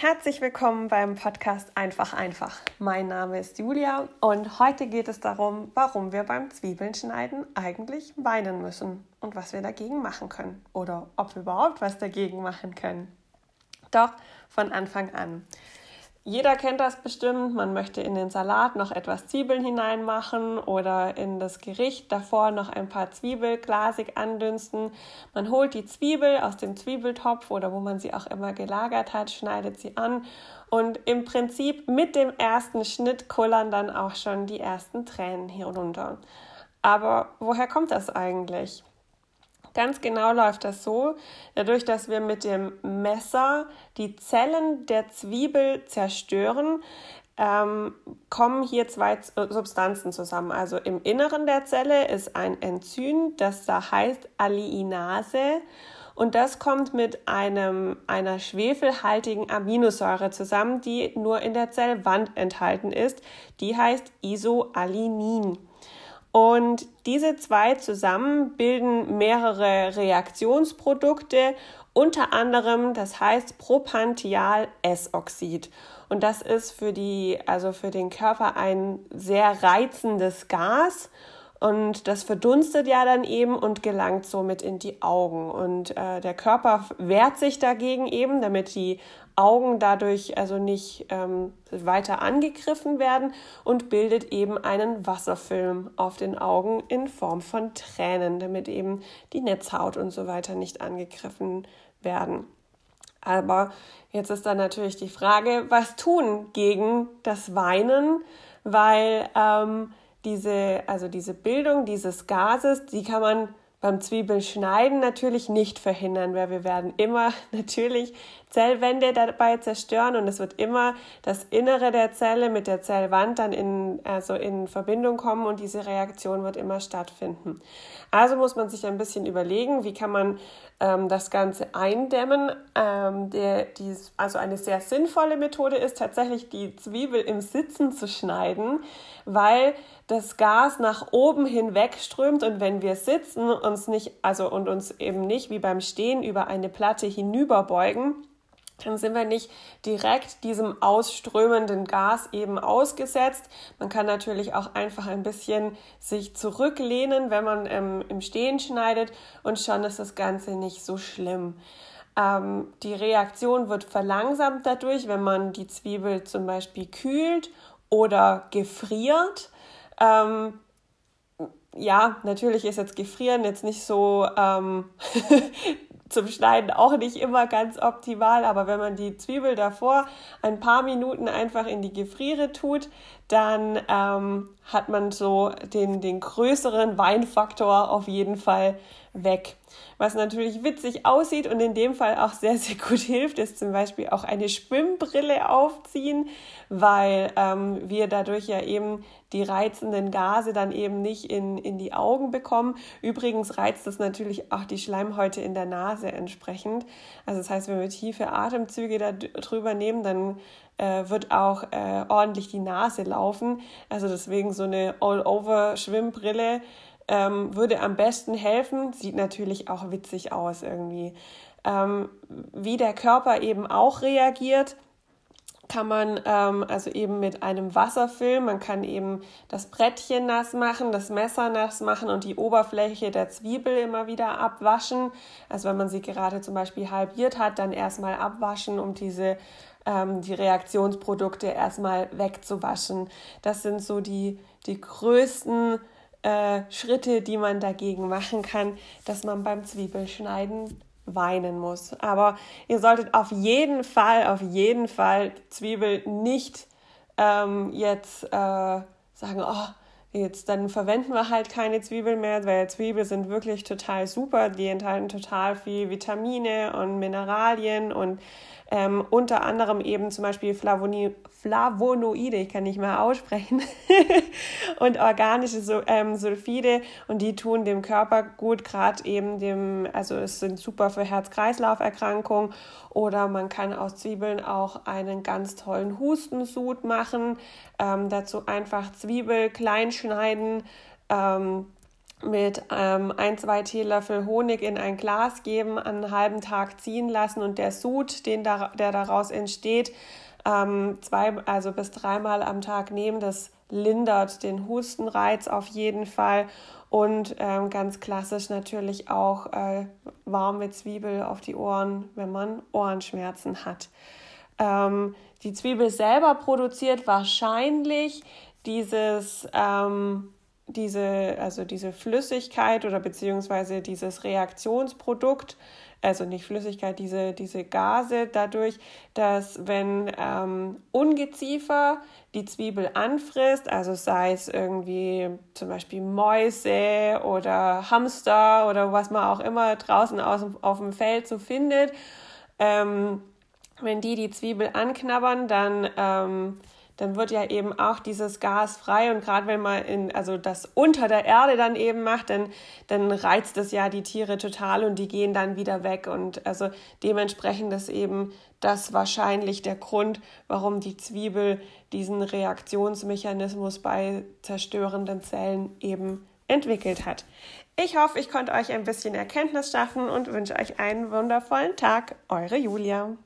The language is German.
Herzlich willkommen beim Podcast Einfach einfach. Mein Name ist Julia und heute geht es darum, warum wir beim Zwiebeln schneiden eigentlich weinen müssen und was wir dagegen machen können oder ob wir überhaupt was dagegen machen können. Doch von Anfang an. Jeder kennt das bestimmt. Man möchte in den Salat noch etwas Zwiebeln hineinmachen oder in das Gericht davor noch ein paar Zwiebel glasig andünsten. Man holt die Zwiebel aus dem Zwiebeltopf oder wo man sie auch immer gelagert hat, schneidet sie an und im Prinzip mit dem ersten Schnitt kullern dann auch schon die ersten Tränen herunter. Aber woher kommt das eigentlich? Ganz genau läuft das so, dadurch, dass wir mit dem Messer die Zellen der Zwiebel zerstören, ähm, kommen hier zwei Substanzen zusammen. Also im Inneren der Zelle ist ein Enzym, das da heißt Alliinase. Und das kommt mit einem, einer schwefelhaltigen Aminosäure zusammen, die nur in der Zellwand enthalten ist. Die heißt Isoalinin. Und diese zwei zusammen bilden mehrere Reaktionsprodukte, unter anderem, das heißt Propantial-S-Oxid. Und das ist für die, also für den Körper ein sehr reizendes Gas und das verdunstet ja dann eben und gelangt somit in die Augen. Und äh, der Körper wehrt sich dagegen eben, damit die Augen dadurch also nicht ähm, weiter angegriffen werden und bildet eben einen Wasserfilm auf den Augen in Form von Tränen, damit eben die Netzhaut und so weiter nicht angegriffen werden. Aber jetzt ist dann natürlich die Frage, was tun gegen das Weinen, weil ähm, diese, also diese Bildung dieses Gases, die kann man beim Zwiebelschneiden natürlich nicht verhindern, weil wir werden immer natürlich Zellwände dabei zerstören und es wird immer das Innere der Zelle mit der Zellwand dann in, also in Verbindung kommen und diese Reaktion wird immer stattfinden. Also muss man sich ein bisschen überlegen, wie kann man ähm, das Ganze eindämmen. Ähm, der, die, also eine sehr sinnvolle Methode ist tatsächlich die Zwiebel im Sitzen zu schneiden, weil das Gas nach oben hinweg strömt und wenn wir sitzen uns nicht also und uns eben nicht wie beim Stehen über eine Platte hinüberbeugen, dann sind wir nicht direkt diesem ausströmenden Gas eben ausgesetzt. Man kann natürlich auch einfach ein bisschen sich zurücklehnen, wenn man ähm, im Stehen schneidet und schon ist das Ganze nicht so schlimm. Ähm, die Reaktion wird verlangsamt dadurch, wenn man die Zwiebel zum Beispiel kühlt oder gefriert. Ähm, ja, natürlich ist jetzt Gefrieren jetzt nicht so ähm, zum Schneiden auch nicht immer ganz optimal, aber wenn man die Zwiebel davor ein paar Minuten einfach in die Gefriere tut, dann ähm, hat man so den, den größeren Weinfaktor auf jeden Fall weg. Was natürlich witzig aussieht und in dem Fall auch sehr, sehr gut hilft, ist zum Beispiel auch eine Schwimmbrille aufziehen, weil ähm, wir dadurch ja eben die reizenden Gase dann eben nicht in, in die Augen bekommen. Übrigens reizt das natürlich auch die Schleimhäute in der Nase entsprechend. Also das heißt, wenn wir tiefe Atemzüge da drüber nehmen, dann äh, wird auch äh, ordentlich die Nase laufen. Also deswegen so eine All-Over-Schwimmbrille ähm, würde am besten helfen. Sieht natürlich auch witzig aus irgendwie. Ähm, wie der Körper eben auch reagiert, kann man ähm, also eben mit einem Wasserfilm, man kann eben das Brettchen nass machen, das Messer nass machen und die Oberfläche der Zwiebel immer wieder abwaschen. Also wenn man sie gerade zum Beispiel halbiert hat, dann erstmal abwaschen, um diese ähm, die Reaktionsprodukte erstmal wegzuwaschen. Das sind so die, die größten äh, Schritte, die man dagegen machen kann, dass man beim Zwiebelschneiden weinen muss. Aber ihr solltet auf jeden Fall, auf jeden Fall Zwiebel nicht ähm, jetzt äh, sagen, oh, jetzt dann verwenden wir halt keine Zwiebeln mehr, weil Zwiebeln sind wirklich total super. Die enthalten total viel Vitamine und Mineralien und ähm, unter anderem eben zum Beispiel Flavoni Flavonoide, ich kann nicht mehr aussprechen, und organische ähm, Sulfide und die tun dem Körper gut, gerade eben dem, also es sind super für Herz-Kreislauf-Erkrankungen oder man kann aus Zwiebeln auch einen ganz tollen Hustensud machen. Ähm, dazu einfach Zwiebel klein schneiden. Ähm, mit ähm, ein, zwei Teelöffel Honig in ein Glas geben, einen halben Tag ziehen lassen und der Sud, den da, der daraus entsteht, ähm, zwei, also bis dreimal am Tag nehmen. Das lindert den Hustenreiz auf jeden Fall. Und ähm, ganz klassisch natürlich auch äh, warme Zwiebel auf die Ohren, wenn man Ohrenschmerzen hat. Ähm, die Zwiebel selber produziert wahrscheinlich dieses ähm, diese, also diese Flüssigkeit oder beziehungsweise dieses Reaktionsprodukt, also nicht Flüssigkeit, diese, diese Gase dadurch, dass wenn ähm, Ungeziefer die Zwiebel anfrisst, also sei es irgendwie zum Beispiel Mäuse oder Hamster oder was man auch immer draußen aus, auf dem Feld so findet, ähm, wenn die die Zwiebel anknabbern, dann ähm, dann wird ja eben auch dieses Gas frei und gerade wenn man in, also das unter der Erde dann eben macht, dann, dann reizt es ja die Tiere total und die gehen dann wieder weg und also dementsprechend ist eben das wahrscheinlich der Grund, warum die Zwiebel diesen Reaktionsmechanismus bei zerstörenden Zellen eben entwickelt hat. Ich hoffe, ich konnte euch ein bisschen Erkenntnis schaffen und wünsche euch einen wundervollen Tag. Eure Julia.